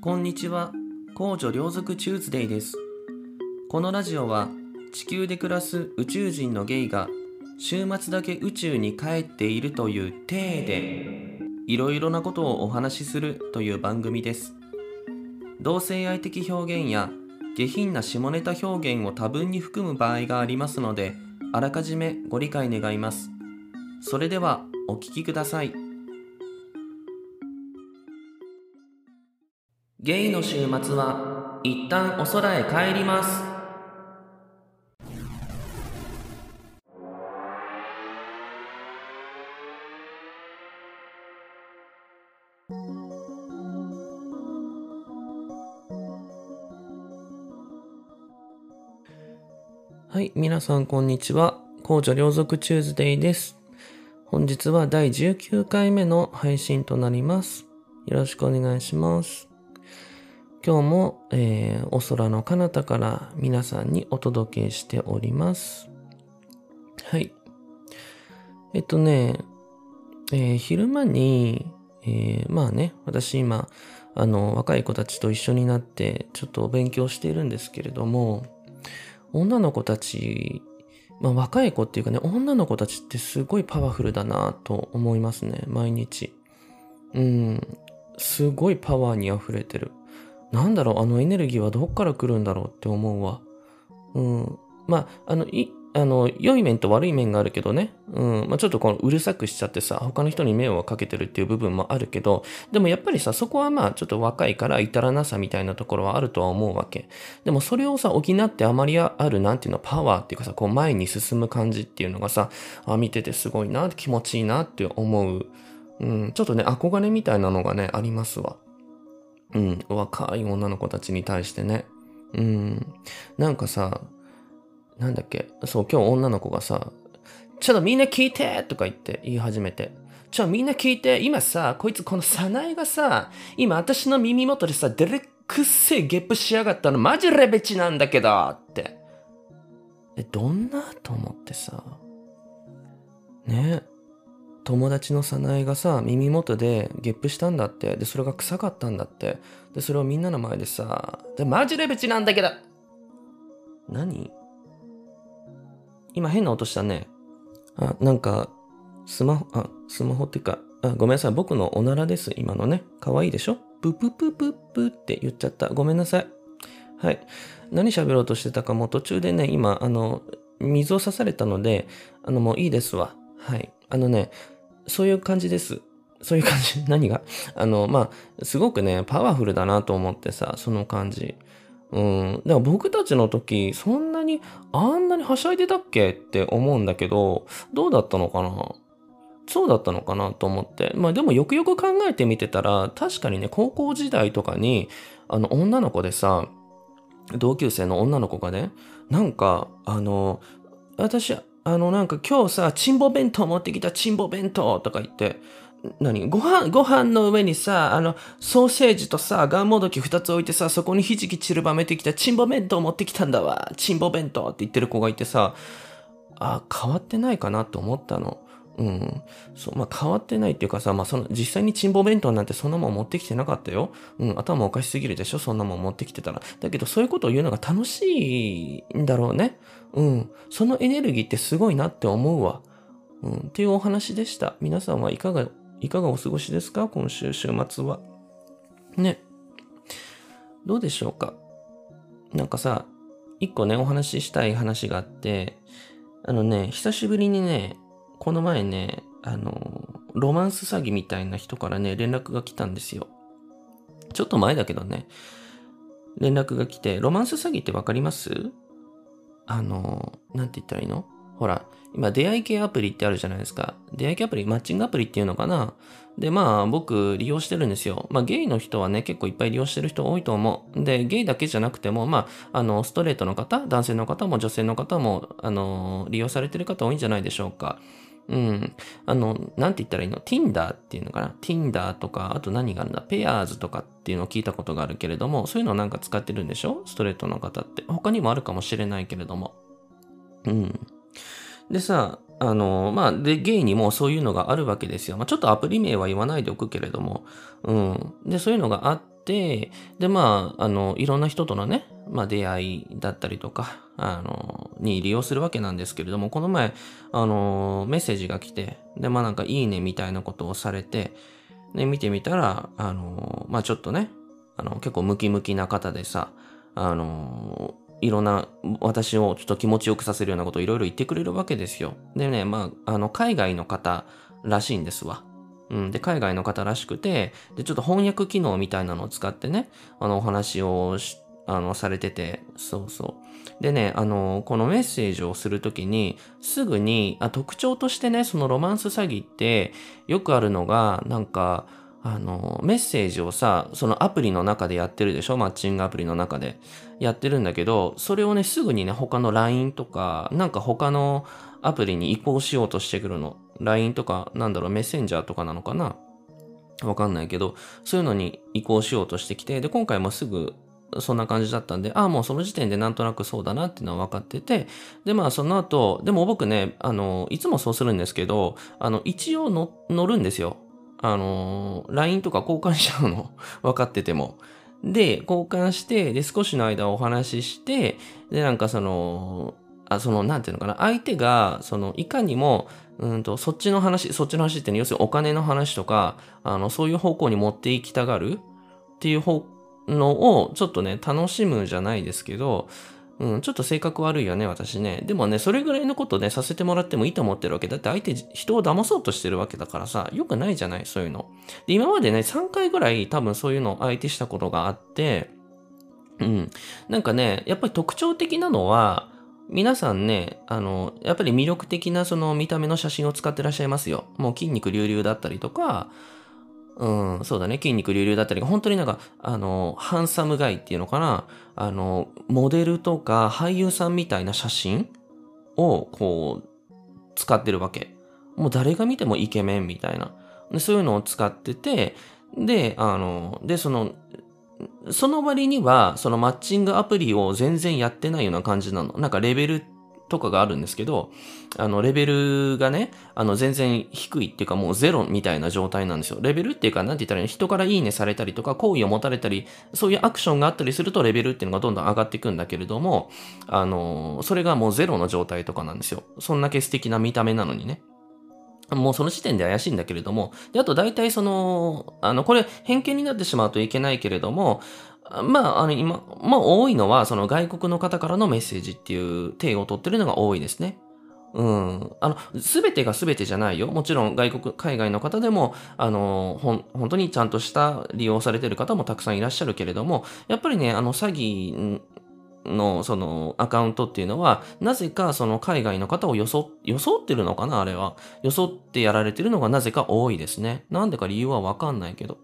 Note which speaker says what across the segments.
Speaker 1: こんにちは。公女両族チューズデイです。このラジオは地球で暮らす宇宙人のゲイが週末だけ宇宙に帰っているという体でいろいろなことをお話しするという番組です。同性愛的表現や下品な下ネタ表現を多分に含む場合がありますので、あらかじめご理解願います。それではお聞きください。ゲイの週末は一旦お空へ帰ります。はい、皆さんこんにちは。公女両族チューズデイです。本日は第19回目の配信となります。よろしくお願いします。今日も、えーお空の彼方から皆さんにお届けしております。はい。えっとね、えー昼間に、えーまあね、私今、あの、若い子たちと一緒になって、ちょっとお勉強しているんですけれども、女の子たち、まあ若い子っていうかね、女の子たちってすごいパワフルだなと思いますね、毎日。うん、すごいパワーに溢れてる。なんだろう、あのエネルギーはどっから来るんだろうって思うわ。うん。まあ、あの、い、あの、良い面と悪い面があるけどね。うん。まあ、ちょっとこのうるさくしちゃってさ、他の人に迷惑をかけてるっていう部分もあるけど、でもやっぱりさ、そこはまあ、ちょっと若いから至らなさみたいなところはあるとは思うわけ。でもそれをさ、補ってあまりある、なんていうの、パワーっていうかさ、こう前に進む感じっていうのがさ、あ、見ててすごいな、気持ちいいなって思う。うん。ちょっとね、憧れみたいなのがね、ありますわ。うん。若い女の子たちに対してね。うん。なんかさ、なんだっけ、そう、今日女の子がさ、ちょっとみんな聞いてとか言って言い始めて。ちょ、みんな聞いて、今さ、こいつこのサナエがさ、今私の耳元でさ、デレくっせえゲップしやがったのマジレベチなんだけどって。え、どんな？と思ってさ。ね友達のサナエがさ、耳元でゲップしたんだって。で、それが臭かったんだって。で、それをみんなの前でさ、で、マジレベチなんだけど何？今変な音したね。あ、なんか、スマホ、あ、スマホっていうか、あ、ごめんなさい。僕のおならです。今のね。可愛いでしょ？プププププって言っちゃった。ごめんなさい。はい。何喋ろうとしてたかも途中でね、今、あの、水を刺されたので、あの、もういいですわ。はい。あのね、そういう感じです。そういう感じ。何が？あの、まあ、すごくね、パワフルだなと思ってさ、その感じ。うん。だから僕たちの時、そんなに、あんなにはしゃいでたっけ？って思うんだけど、どうだったのかな？そうだったのかなと思って。まあでもよくよく考えてみてたら、確かにね、高校時代とかに、あの、女の子でさ、同級生の女の子がね、なんか、あの、私、あの、なんか今日さ、チンボ弁当持ってきたチンボ弁当とか言って、何？ご飯、ご飯の上にさ、あの、ソーセージとさ、ガンモドキ二つ置いてさ、そこにひじき散るばめてきたチンボ弁当持ってきたんだわ。チンボ弁当って言ってる子がいてさ、あ、変わってないかなと思ったの。うん。そう、まあ変わってないっていうかさ、まあその、実際にチンボ弁当なんてそんなもん持ってきてなかったよ。うん、頭おかしすぎるでしょそんなもん持ってきてたら。だけどそういうことを言うのが楽しいんだろうね。うん。そのエネルギーってすごいなって思うわ。うん。っていうお話でした。皆さんはいかが、いかがお過ごしですか？今週週末は。ね。どうでしょうか？なんかさ、一個ね、お話ししたい話があって、あのね、久しぶりにね、この前ね、あの、ロマンス詐欺みたいな人からね、連絡が来たんですよ。ちょっと前だけどね、連絡が来て、ロマンス詐欺ってわかります？あの、なんて言ったらいいの？ほら、今出会い系アプリってあるじゃないですか。出会い系アプリ、マッチングアプリっていうのかな？で、まあ僕利用してるんですよ。まあゲイの人はね、結構いっぱい利用してる人多いと思う。で、ゲイだけじゃなくても、まあ、あの、ストレートの方、男性の方も女性の方も、あの、利用されてる方多いんじゃないでしょうか。うん。あの、なんて言ったらいいの ?Tinder っていうのかな ?Tinder とか、あと何があるんだ ?Pairs とかっていうのを聞いたことがあるけれども、そういうのをなんか使ってるんでしょ？ストレートの方って。他にもあるかもしれないけれども。うん。でさ、あの、まあ、で、ゲイにもそういうのがあるわけですよ。まあ、ちょっとアプリ名は言わないでおくけれども、うん。で、そういうのがあって、で、まあ、あの、いろんな人とのね、まあ、出会いだったりとか、あの、に利用するわけなんですけれども、この前、あの、メッセージが来て、で、まあなんか、いいねみたいなことをされて、で、見てみたら、あの、まあちょっとね、あの、結構ムキムキな方でさ、あの、いろんな、私をちょっと気持ちよくさせるようなことをいろいろ言ってくれるわけですよ。でね、まあ、あの、海外の方らしいんですわ。うん。で、海外の方らしくて、で、ちょっと翻訳機能みたいなのを使ってね、あの、お話をし、あの、されてて、そうそう。でね、あの、このメッセージをするときに、すぐにあ、特徴としてね、そのロマンス詐欺って、よくあるのが、なんか、あの、メッセージをさ、そのアプリの中でやってるでしょ？マッチングアプリの中で。やってるんだけど、それをね、すぐにね、他の LINE とか、なんか他のアプリに移行しようとしてくるの。LINE とか、なんだろう、メッセンジャーとかなのかな？わかんないけど、そういうのに移行しようとしてきて、で、今回もすぐそんな感じだったんで、ああ、もうその時点でなんとなくそうだなっていうのは分かってて、で、まあその後、でも僕ね、あの、いつもそうするんですけど、あの、一応の乗るんですよ。あの、LINE とか交換しちゃうの？分かってても。で、交換して、で、少しの間お話しして、で、なんかその、あ、その、なんていうのかな、相手が、その、いかにも、うんと、そっちの話、そっちの話ってね、要するにお金の話とか、あの、そういう方向に持っていきたがるっていう方のを、ちょっとね、楽しむじゃないですけど、うん、ちょっと性格悪いよね、私ね。でもね、それぐらいのことね、させてもらってもいいと思ってるわけ。だって相手、人を騙そうとしてるわけだからさ、よくないじゃない、そういうの。で、今までね、3回ぐらい多分そういうのを相手したことがあって、うん。なんかね、やっぱり特徴的なのは、皆さんね、あの、やっぱり魅力的なその見た目の写真を使ってらっしゃいますよ。もう筋肉隆々だったりとか、うん、そうだね。筋肉隆々だったり、本当になんか、あの、ハンサムガイっていうのかな？あの、モデルとか俳優さんみたいな写真を、こう、使ってるわけ。もう誰が見てもイケメンみたいな。でそういうのを使ってて、で、あの、で、その、その割には、そのマッチングアプリを全然やってないような感じなの。なんかレベルとかがあるんですけど、あの、レベルがね、あの、全然低いっていうかもうゼロみたいな状態なんですよ。レベルっていうか、なんて言ったらいいの？人からいいねされたりとか、好意を持たれたり、そういうアクションがあったりするとレベルっていうのがどんどん上がっていくんだけれども、あの、それがもうゼロの状態とかなんですよ。そんだけ素敵な見た目なのにね。もうその時点で怪しいんだけれども、で、あと大体その、あの、これ偏見になってしまうといけないけれども、まあ、あの、今、まあ、多いのは、その外国の方からのメッセージっていう体を取ってるのが多いですね。うん。あの、すべてがすべてじゃないよ。もちろん外国、海外の方でも、あの、ほん、本当にちゃんとした利用されてる方もたくさんいらっしゃるけれども、やっぱりね、あの、詐欺の、その、アカウントっていうのは、なぜかその海外の方を装、装ってるのかなあれは。装ってやられてるのがなぜか多いですね。なんでか理由はわかんないけど。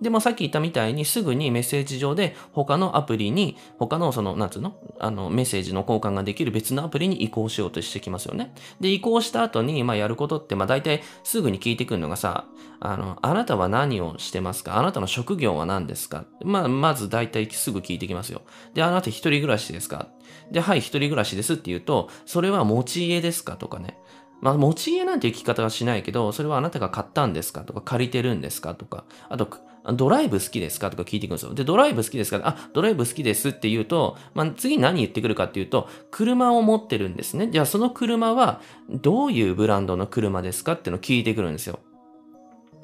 Speaker 1: で、まあ、さっき言ったみたいにすぐにメッセージ上で他のアプリに、他のその、なんつうのあの、メッセージの交換ができる別のアプリに移行しようとしてきますよね。で、移行した後に、まあ、やることって、まあ、大体すぐに聞いてくるのがさ、あの、あなたは何をしてますか？あなたの職業は何ですか？まあ、まず大体すぐ聞いてきますよ。で、あなた一人暮らしですか？で、はい、一人暮らしですって言うと、それは持ち家ですか？とかね。まあ、持ち家なんていう聞き方はしないけど、それはあなたが買ったんですか？とか、借りてるんですか？とか、あと、ドライブ好きですか？とか聞いてくるんですよ。で、ドライブ好きですかあ、ドライブ好きですって言うと、まあ、次何言ってくるかっていうと、車を持ってるんですね。じゃあその車はどういうブランドの車ですかっていうのを聞いてくるんですよ。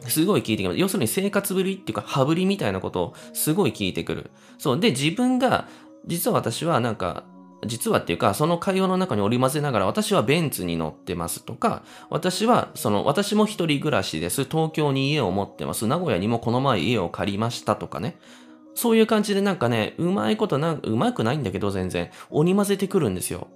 Speaker 1: すごい聞いてきます。要するに生活ぶりっていうか、羽振りみたいなことをすごい聞いてくる。そう。で、自分が、実は私はなんか、実はっていうか、その会話の中に織り交ぜながら、私はベンツに乗ってますとか、私は、その、私も一人暮らしです。東京に家を持ってます。名古屋にもこの前家を借りましたとかね。そういう感じでなんかね、うまいことなんうまくないんだけど全然、織り交ぜてくるんですよ。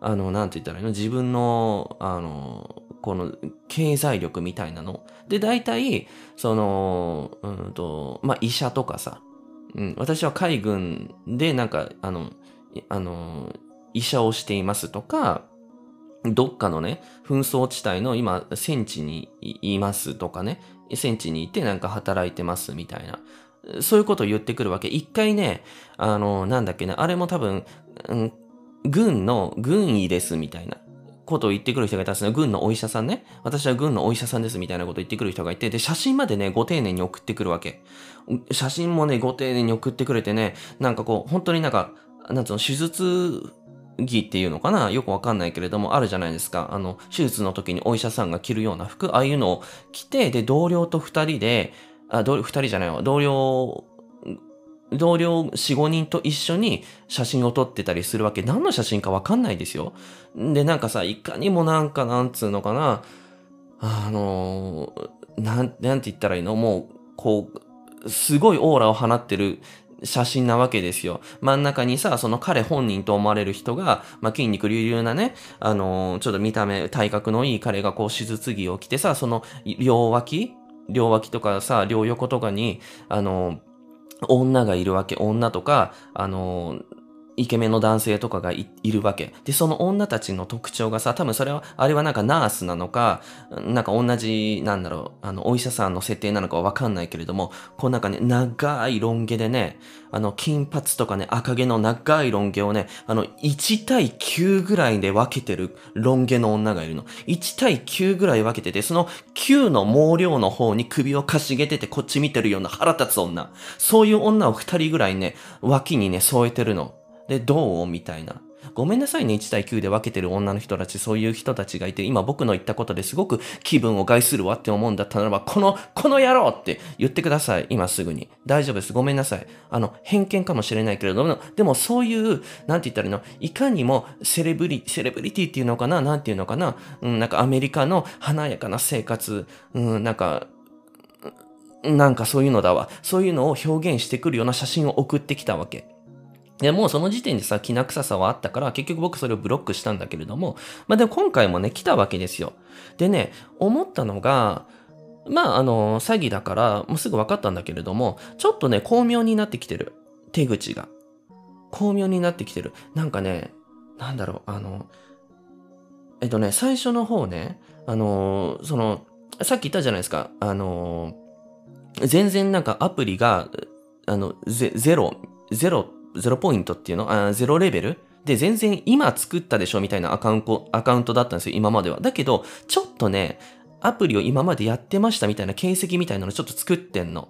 Speaker 1: あの、なんて言ったらいいの？自分の、あの、この、経済力みたいなの。で、大体、その、うんと、まあ、医者とかさ、うん、私は海軍でなんか、あの、あの、医者をしていますとか、どっかのね、紛争地帯の今、戦地にいますとかね、戦地にいてなんか働いてますみたいな。そういうことを言ってくるわけ。一回ね、あの、なんだっけな、あれも多分、うん、軍の軍医ですみたいなことを言ってくる人がいたんですね。軍のお医者さんね。私は軍のお医者さんですみたいなことを言ってくる人がいて、で、写真までね、ご丁寧に送ってくるわけ。写真もね、ご丁寧に送ってくれてね、なんかこう、本当になんか、なんつうの、手術着っていうのかな？よくわかんないけれども、あるじゃないですか。あの、手術の時にお医者さんが着るような服、ああいうのを着て、で、同僚と二人で、あ、二人じゃないわ、同僚同僚4、5人と一緒に写真を撮ってたりするわけ。何の写真かわかんないですよ。で、なんかさ、いかにもなんか、なんつうのかな、あのなん、なんて言ったらいいの？もう、こう、すごいオーラを放ってる写真なわけですよ。真ん中にさ、その彼本人と思われる人が、まあ、筋肉隆々なね、あのー、ちょっと見た目、体格のいい彼がこう手術着を着てさ、その両脇両脇とかさ、両横とかに、あのー、女がいるわけ。女とか、あのイケメンの男性とかがいるわけ。で、その女たちの特徴がさ、多分それは、あれはなんかナースなのか、なんか同じ、なんだろう、あの、お医者さんの設定なのかわかんないけれども、こうなんかね、長いロン毛でね、あの、金髪とかね、赤毛の長いロン毛をね、あの、1対9ぐらいで分けてるロン毛の女がいるの。1対9ぐらい分けてて、その9の毛量の方に首をかしげててこっち見てるような腹立つ女。そういう女を2人ぐらいね、脇にね、添えてるの。で、どう？みたいな。ごめんなさいね、1対9で分けてる女の人たち、そういう人たちがいて、今僕の言ったことですごく気分を害するわって思うんだったならば、この、この野郎って言ってください、今すぐに。大丈夫です。ごめんなさい。あの、偏見かもしれないけれども、でもそういう、なんて言ったらいいの、いかにもセレブリ、セレブリティっていうのかな、なんていうのかな、うん、なんかアメリカの華やかな生活、うん、なんか、なんかそういうのだわ。そういうのを表現してくるような写真を送ってきたわけ。でもうその時点でさ、きな臭さはあったから、結局僕それをブロックしたんだけれども、まあでも今回もね、来たわけですよ。でね、思ったのが、まああの、詐欺だから、もうすぐ分かったんだけれども、ちょっとね、巧妙になってきてる。手口が。巧妙になってきてる。なんかね、なんだろう、あの、えっとね、最初の方ね、あの、その、さっき言ったじゃないですか、あの、全然なんかアプリが、あの、ゼゼロ、ゼロって、ゼロポイントっていうの？あロレベル？で、全然今作ったでしょみたいなアカウント、アカウントだったんですよ、今までは。だけど、ちょっとね、アプリを今までやってましたみたいな形跡みたいなのちょっと作ってんの。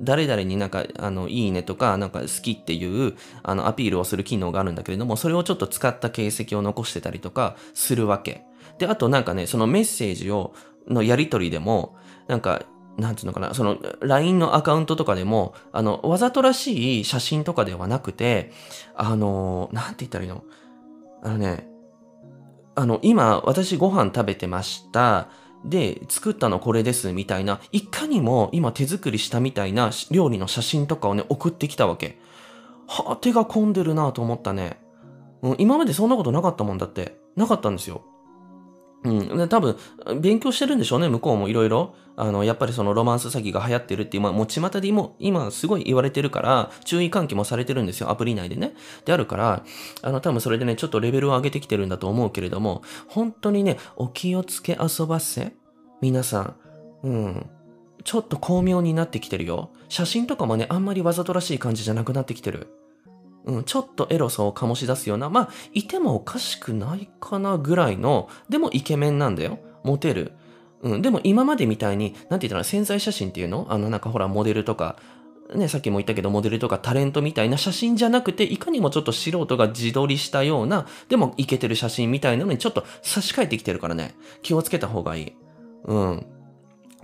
Speaker 1: 誰々になんか、あの、いいねとか、なんか好きっていう、あの、アピールをする機能があるんだけれども、それをちょっと使った形跡を残してたりとかするわけ。で、あとなんかね、そのメッセージを、のやりとりでも、なんか、なんていうのかな、その LINE のアカウントとかでも、あの、わざとらしい写真とかではなくて、あの、なんて言ったらいいの？あのね、あの、今、私ご飯食べてました。で、作ったのこれですみたいな、いかにも今手作りしたみたいな料理の写真とかをね、送ってきたわけ。はあ、手が込んでるなと思ったね。うん、今までそんなことなかったもんだって。なかったんですよ。うん。多分、勉強してるんでしょうね、向こうもいろいろ。あの、やっぱりそのロマンス詐欺が流行ってるって今、もう巷でも、今すごい言われてるから、注意喚起もされてるんですよ、アプリ内でね。であるから、あの、多分それでね、ちょっとレベルを上げてきてるんだと思うけれども、本当にね、お気をつけ遊ばせ皆さん、うん。ちょっと巧妙になってきてるよ。写真とかもね、あんまりわざとらしい感じじゃなくなってきてる。うん、ちょっとエロさを醸し出すような、まあ、いてもおかしくないかなぐらいの、でもイケメンなんだよ。モテる。うん、でも今までみたいに、なんて言ったら潜在写真っていうの？あの、なんかほら、モデルとか、ね、さっきも言ったけど、モデルとかタレントみたいな写真じゃなくて、いかにもちょっと素人が自撮りしたような、でもイケてる写真みたいなのにちょっと差し替えてきてるからね、気をつけた方がいい。うん。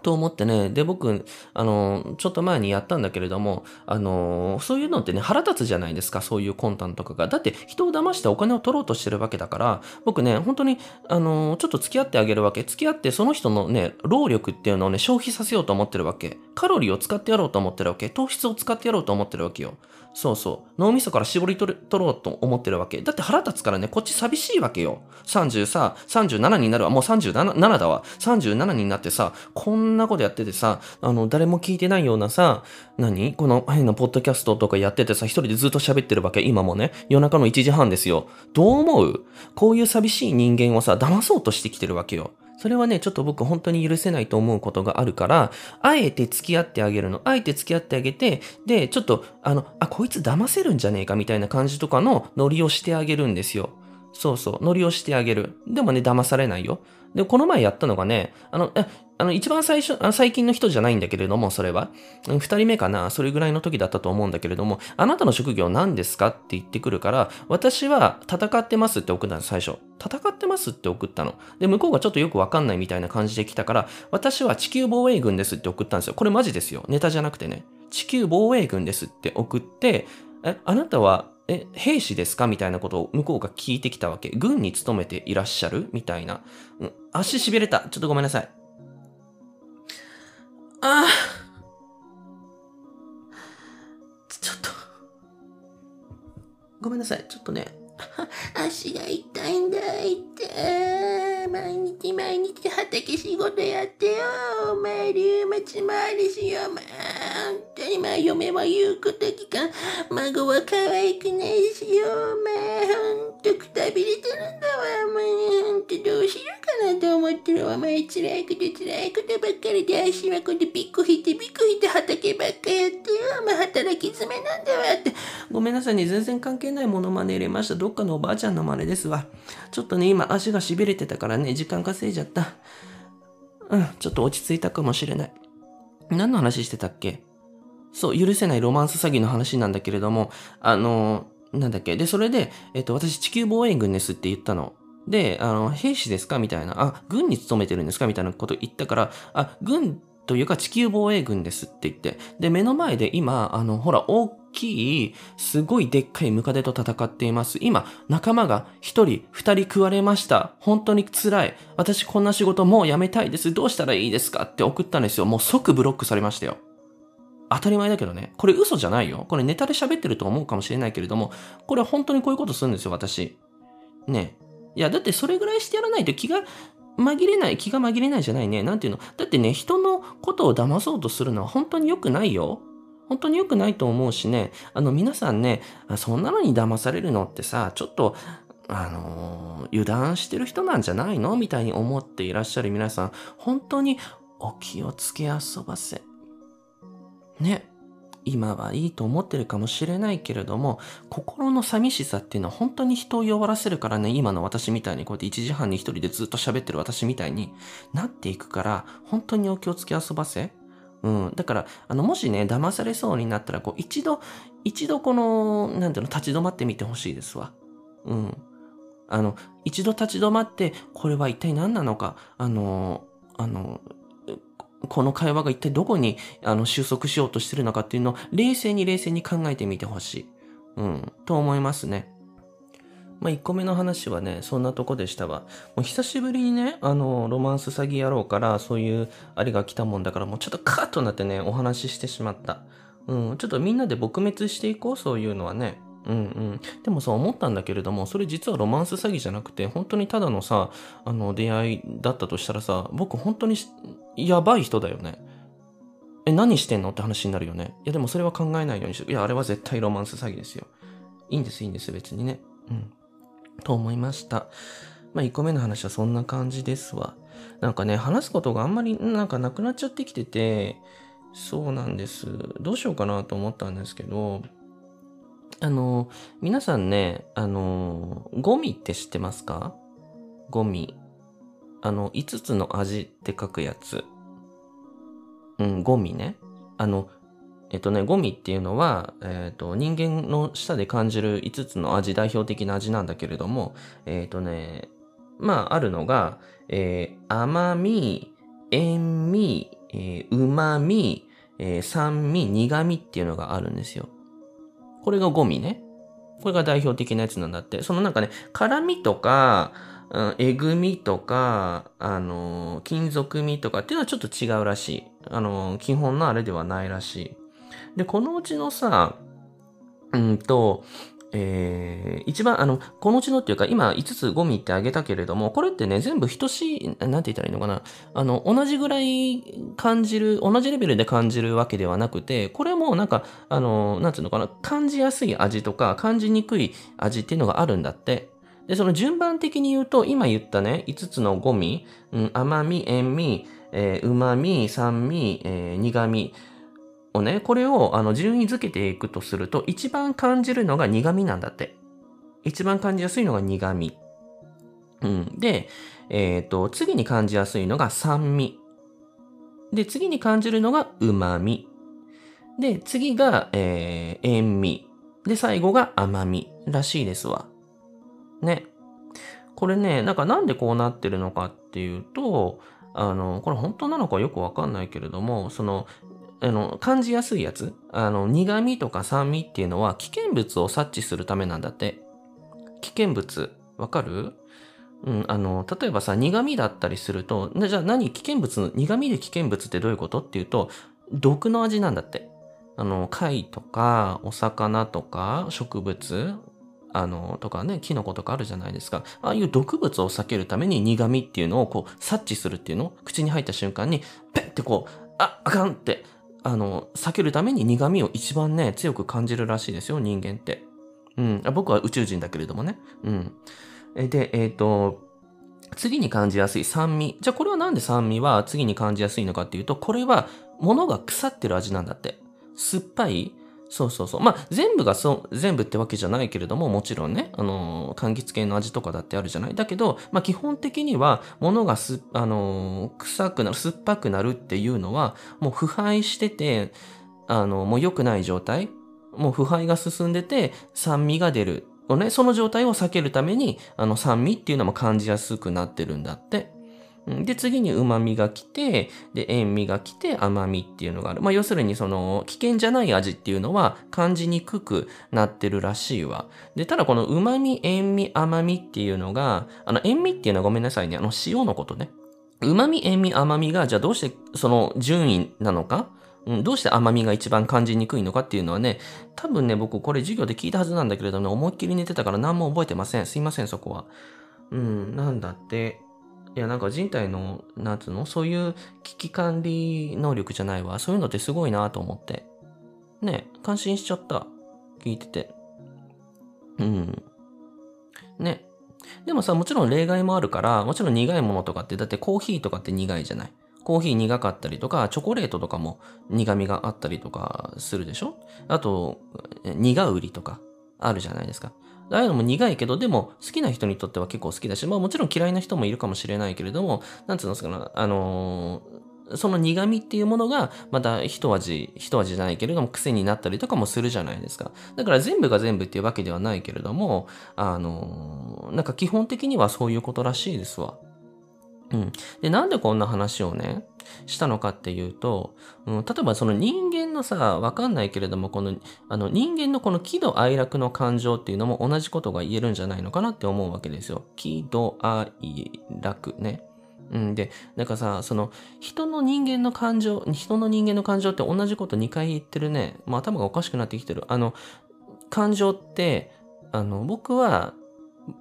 Speaker 1: と思ってね、で、僕、あの、ちょっと前にやったんだけれども、あの、そういうのってね、腹立つじゃないですか、そういう魂胆とかが。だって、人を騙してお金を取ろうとしてるわけだから、僕ね、本当に、あの、ちょっと付き合ってあげるわけ。付き合って、その人のね、労力っていうのをね、消費させようと思ってるわけ。カロリーを使ってやろうと思ってるわけ。糖質を使ってやろうと思ってるわけよ。そうそう。脳みそから絞り取ろうと思ってるわけ。だって腹立つからね、こっち寂しいわけよ。30さ、37になるわ。もう37だわ。37になってさ、こんなことやっててさ、あの、誰も聞いてないようなさ、何？この変なポッドキャストとかやっててさ、一人でずっと喋ってるわけ。今もね。夜中の1時半ですよ。どう思う？こういう寂しい人間をさ、騙そうとしてきてるわけよ。それはね、ちょっと僕本当に許せないと思うことがあるから、あえて付き合ってあげるの。あえて付き合ってあげて、で、ちょっと、あの、あ、こいつ騙せるんじゃねえかみたいな感じとかのノリをしてあげるんですよ。そうそう、ノリをしてあげる。でもね、騙されないよ。で、この前やったのがね、あの、え、あの、一番最初、あ最近の人じゃないんだけれども、それは。二人目かな、それぐらいの時だったと思うんだけれども、あなたの職業何ですかって言ってくるから、私は戦ってますって送ったの、最初。戦ってますって送ったの。で、向こうがちょっとよくわかんないみたいな感じで来たから、私は地球防衛軍ですって送ったんですよ。これマジですよ。ネタじゃなくてね。地球防衛軍ですって送って、え、あなたはえ、兵士ですか？みたいなことを向こうが聞いてきたわけ。軍に勤めていらっしゃる？みたいな。うん、足痺れた。ちょっとごめんなさい。ああ。ちょっと。ごめんなさい。ちょっとね。足が痛いんだ、痛い。毎日毎日畑仕事やってよ。お前、リウマチ回りしよ。まあ、当にまあ、嫁は言うこと聞かん。孫は可愛くないしよ。まあ、ほんとくたびれてるんだわ。もう、ほんとどうしようかなと思ってるお前、辛いこと辛いことばっかりで、足はこうでピッコ引いてピッコ引いて畑ばっかやってよ。まあ、働き詰めなんだわって。ごめんなさいね。全然関係ないものまね入れました。どっかのおばあちゃんの真似ですわ。ちょっとね、今足が痺れてたからね、時間稼いじゃった。うん、ちょっと落ち着いたかもしれない。何の話してたっけ？そう、許せないロマンス詐欺の話なんだけれども、あの、なんだっけ。で、それで、えっと、私地球防衛軍ですって言ったの。で、あの、兵士ですかみたいな。あ、軍に勤めてるんですか？みたいなこと言ったから、あ、軍というか地球防衛軍ですって言って。で、目の前で今、あの、ほら、大きい、すごいでっかいムカデと戦っています。今、仲間が一人、二人食われました。本当に辛い。私こんな仕事もう辞めたいです。どうしたらいいですか？って送ったんですよ。もう即ブロックされましたよ。当たり前だけどね。これ嘘じゃないよ。これネタで喋ってると思うかもしれないけれども、これは本当にこういうことするんですよ、私。ね。いや、だってそれぐらいしてやらないと気が紛れない、気が紛れないじゃないね。なんていうの？だってね、人のことを騙そうとするのは本当に良くないよ。本当に良くないと思うしね、あの皆さんね、そんなのに騙されるのってさ、ちょっと、あの、油断してる人なんじゃないの？みたいに思っていらっしゃる皆さん、本当にお気をつけ遊ばせ。ね。今はいいと思ってるかもしれないけれども、心の寂しさっていうのは本当に人を弱らせるからね、今の私みたいにこうやって1時半に一人でずっと喋ってる私みたいになっていくから、本当にお気をつけ遊ばせ。うん。だから、あの、もしね、騙されそうになったら、こう、一度、一度この、なんていうの、立ち止まってみてほしいですわ。うん。あの、一度立ち止まって、これは一体何なのか、あの、あの、この会話が一体どこにあの収束しようとしてるのかっていうのを冷静に冷静に考えてみてほしい。うん、と思いますね。まあ、1個目の話はね、そんなとこでしたわ。もう久しぶりにね、あの、ロマンス詐欺野郎からそういうあれが来たもんだから、もうちょっとカーッとなってね、お話ししてしまった。うん、ちょっとみんなで撲滅していこう、そういうのはね。うんうん。でもさ、思ったんだけれども、それ実はロマンス詐欺じゃなくて、本当にただのさ、あの、出会いだったとしたらさ、僕本当にやばい人だよね。え、何してんのって話になるよね。いや、でもそれは考えないようにしていや、あれは絶対ロマンス詐欺ですよ。いいんです、いいんです、別にね。うん。と思いました。まあ、1個目の話はそんな感じですわ。なんかね、話すことがあんまりなんかなくなっちゃってきてて、そうなんです。どうしようかなと思ったんですけど、あの、皆さんね、あの、ゴミって知ってますか？ゴミ。あの、5つの味って書くやつ。うん、ゴミね。あの、えっとね、ゴミっていうのは、えっと、人間の舌で感じる5つの味、代表的な味なんだけれども、えっとね、まあ、あるのが、えー、甘み、塩味、えー、旨味、えー、酸味、苦味っていうのがあるんですよ。これがゴミね。これが代表的なやつなんだって。そのなんかね、辛味とか、えぐみとか、あの、金属味とかっていうのはちょっと違うらしい。あの、基本のあれではないらしい。で、このうちのさ、うんと、えー、一番、あの、このうちのっていうか、今5つゴミってあげたけれども、これってね、全部等しい、なんて言ったらいいのかな。あの、同じぐらい感じる、同じレベルで感じるわけではなくて、これもなんか、あの、なんていうのかな、感じやすい味とか、感じにくい味っていうのがあるんだって。で、その順番的に言うと、今言ったね、5つのゴミ、うん、甘み、塩味、えー、旨味、酸味、えー、苦味、をね、これをあの順位付けていくとすると、一番感じるのが苦味なんだって。一番感じやすいのが苦味。うん。で、えっ、と、次に感じやすいのが酸味。で、次に感じるのが旨味。で、次が、えー、塩味。で、最後が甘みらしいですわ。ね。これね、なんかなんでこうなってるのかっていうと、あの、これ本当なのかよくわかんないけれども、その、あの、感じやすいやつ、あの、苦味とか酸味っていうのは危険物を察知するためなんだって。危険物、わかる？うん、あの、例えばさ、苦味だったりすると、じゃあ何？危険物、苦味で危険物ってどういうことっていうと、毒の味なんだって。あの、貝とか、お魚とか、植物、あの、とかね、キノコとかあるじゃないですか。ああいう毒物を避けるために苦味っていうのをこう、察知するっていうの？口に入った瞬間に、ペッてこう、あ、あかんって、あの、避けるために苦味を一番ね、強く感じるらしいですよ、人間って。うん。あ僕は宇宙人だけれどもね。うん。で、えっ、と、次に感じやすい酸味。じゃあこれはなんで酸味は次に感じやすいのかっていうと、これは物が腐ってる味なんだって。酸っぱいそうそうそう。まあ、全部がそう、全部ってわけじゃないけれども、もちろんね、あのー、柑橘系の味とかだってあるじゃない？だけど、まあ、基本的には、物がす、あのー、臭くなる、酸っぱくなるっていうのは、もう腐敗してて、あの、もう良くない状態。もう腐敗が進んでて、酸味が出る。ね、その状態を避けるために、あの、酸味っていうのも感じやすくなってるんだって。で、次に旨味が来て、で、塩味が来て、甘みっていうのがある。まあ、要するにその、危険じゃない味っていうのは感じにくくなってるらしいわ。で、ただこの旨味、塩味、甘みっていうのが、あの、塩味っていうのはごめんなさいね、あの、塩のことね。旨味、塩味、甘みが、じゃあどうしてその順位なのか？うん、どうして甘みが一番感じにくいのかっていうのはね、多分ね、僕これ授業で聞いたはずなんだけれども、ね、思いっきり寝てたから何も覚えてません。すいません、そこは。うん、なんだって。いや、なんか人体の、なんつうの？そういう危機管理能力じゃないわ。そういうのってすごいなと思って。ね、感心しちゃった。聞いてて。うん。ね。でもさ、もちろん例外もあるから、もちろん苦いものとかって、だってコーヒーとかって苦いじゃない？コーヒー苦かったりとか、チョコレートとかも苦味があったりとかするでしょ？あと、苦売りとかあるじゃないですか。ああいうのも苦いけど、でも好きな人にとっては結構好きだし、まあもちろん嫌いな人もいるかもしれないけれども、なんつうんですかな、あのーその苦味っていうものが、また一味、一味じゃないけれども癖になったりとかもするじゃないですか。だから全部が全部っていうわけではないけれども、あのなんか基本的にはそういうことらしいですわ。うん。で、なんでこんな話をね、したのかっていうと、うん、例えばその人間のさ、わかんないけれども、この、あの人間のこの喜怒哀楽の感情っていうのも同じことが言えるんじゃないのかなって思うわけですよ。喜怒哀楽ね。うん、で、なんかさ、その、人の人間の感情、人の人間の感情って同じこと2回言ってるね。もう頭がおかしくなってきてる。あの、感情って、あの、僕は、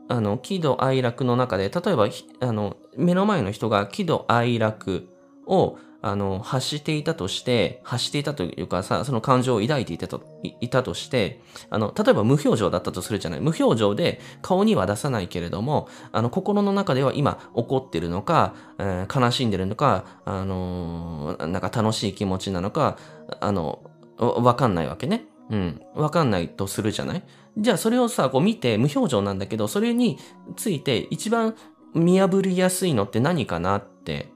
Speaker 1: あの、喜怒哀楽の中で、例えば、あの、目の前の人が喜怒哀楽を、あの、発していたとして、発していたというかさ、その感情を抱いていたと、いたとして、あの、例えば無表情だったとするじゃない。無表情で顔には出さないけれども、あの、心の中では今怒ってるのか、えー悲しんでるのか、あのーなんか楽しい気持ちなのか、あの、わかんないわけね。うん。わかんないとするじゃないじゃあそれをさ、こう見て無表情なんだけど、それについて一番見破りやすいのって何かなって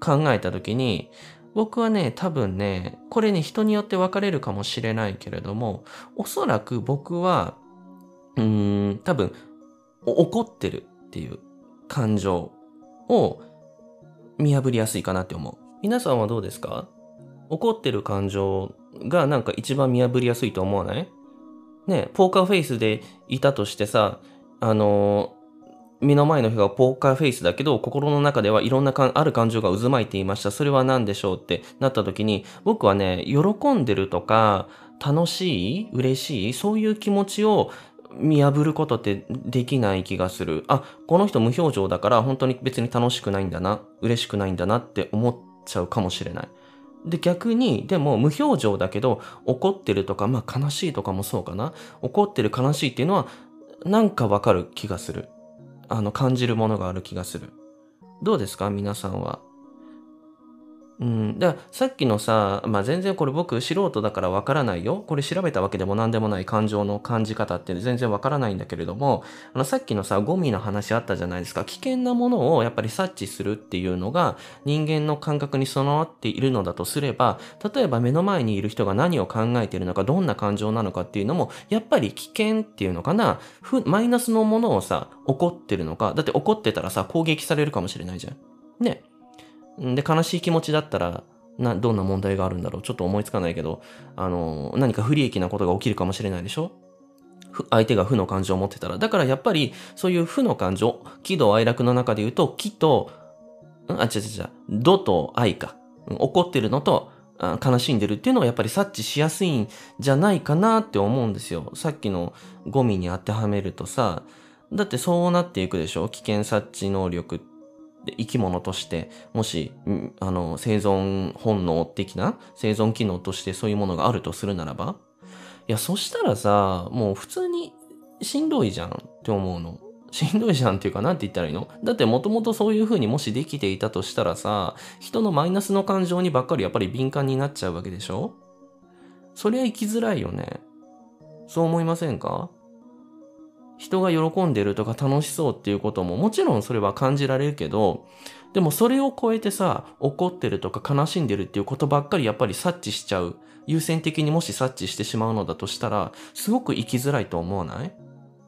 Speaker 1: 考えたときに、僕はね、多分ね、これね、人によって分かれるかもしれないけれども、おそらく僕は、うーん、多分、怒ってるっていう感情を見破りやすいかなって思う。皆さんはどうですか？怒ってる感情がなんか一番見破りやすいと思わない？ねポーカーフェイスでいたとしてさ、あの目の前の人がポーカーフェイスだけど、心の中ではいろんなかある感情が渦巻いていました。それは何でしょうってなった時に、僕はね、喜んでるとか、楽しい嬉しいそういう気持ちを見破ることってできない気がする。あ、この人無表情だから本当に別に楽しくないんだな、嬉しくないんだなって思っちゃうかもしれない。で、逆に、でも無表情だけど、怒ってるとか、まあ悲しいとかもそうかな。怒ってる悲しいっていうのは、なんかわかる気がする。あの、感じるものがある気がする。どうですか？皆さんは。うん、だからさっきのさ、まあ、全然これ僕素人だからわからないよ。これ調べたわけでも何でもない感情の感じ方って全然わからないんだけれども、あのさっきのさ、ゴミの話あったじゃないですか。危険なものをやっぱり察知するっていうのが人間の感覚に備わっているのだとすれば、例えば目の前にいる人が何を考えているのか、どんな感情なのかっていうのも、やっぱり危険っていうのかな、マイナスのものをさ、怒ってるのか、だって怒ってたらさ、攻撃されるかもしれないじゃん。ね。で、悲しい気持ちだったら、な、どんな問題があるんだろう？ちょっと思いつかないけど、あの、何か不利益なことが起きるかもしれないでしょ？相手が負の感情を持ってたら。だからやっぱり、そういう負の感情、喜怒哀楽の中で言うと、喜と、あ、違う違う違う、怒と愛か。怒ってるのと、悲しんでるっていうのをやっぱり察知しやすいんじゃないかなって思うんですよ。さっきのゴミに当てはめるとさ、だってそうなっていくでしょ？危険察知能力で生き物として、もし、あの、生存本能的な生存機能としてそういうものがあるとするならば、いや、そしたらさ、もう普通にしんどいじゃんって思うの。しんどいじゃんっていうか、なんて言ったらいいの？だってもともとそういう風にもしできていたとしたらさ、人のマイナスの感情にばっかりやっぱり敏感になっちゃうわけでしょ？そりゃ生きづらいよね。そう思いませんか？人が喜んでるとか楽しそうっていうことももちろんそれは感じられるけど、でもそれを超えてさ、怒ってるとか悲しんでるっていうことばっかりやっぱり察知しちゃう。優先的にもし察知してしまうのだとしたら、すごく生きづらいと思わない？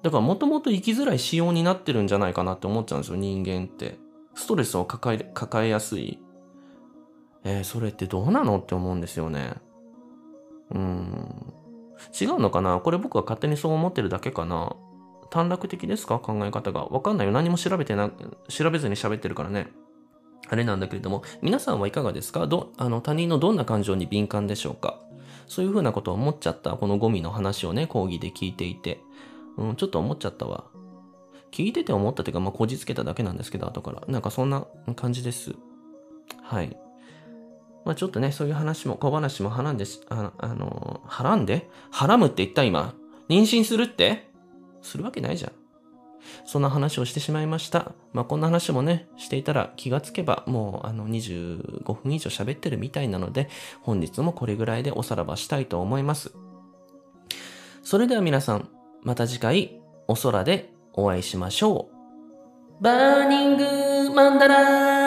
Speaker 1: だからもともと生きづらい仕様になってるんじゃないかなって思っちゃうんですよ、人間って。ストレスを抱え、抱えやすい。えー、それってどうなのって思うんですよね。うーん。違うのかな？これ僕は勝手にそう思ってるだけかな？短絡的ですか？考え方が。わかんないよ。何も調べてな、調べずに喋ってるからね。あれなんだけれども、皆さんはいかがですか？ど、あの、他人のどんな感情に敏感でしょうか？そういうふうなことを思っちゃった。このゴミの話をね、講義で聞いていて。うん、ちょっと思っちゃったわ。聞いてて思ったというか、まあ、こじつけただけなんですけど、後から。なんかそんな感じです。はい。まあ、ちょっとね、そういう話も、小話もはらんであ、あの、はらんで？はらむって言った今。妊娠するって？するわけないじゃん。そんな話をしてしまいました。まあ、こんな話もね、していたら気がつけばもうあの25分以上喋ってるみたいなので、本日もこれぐらいでおさらばしたいと思います。それでは皆さん、また次回お空でお会いしましょう。バーニングマンダラー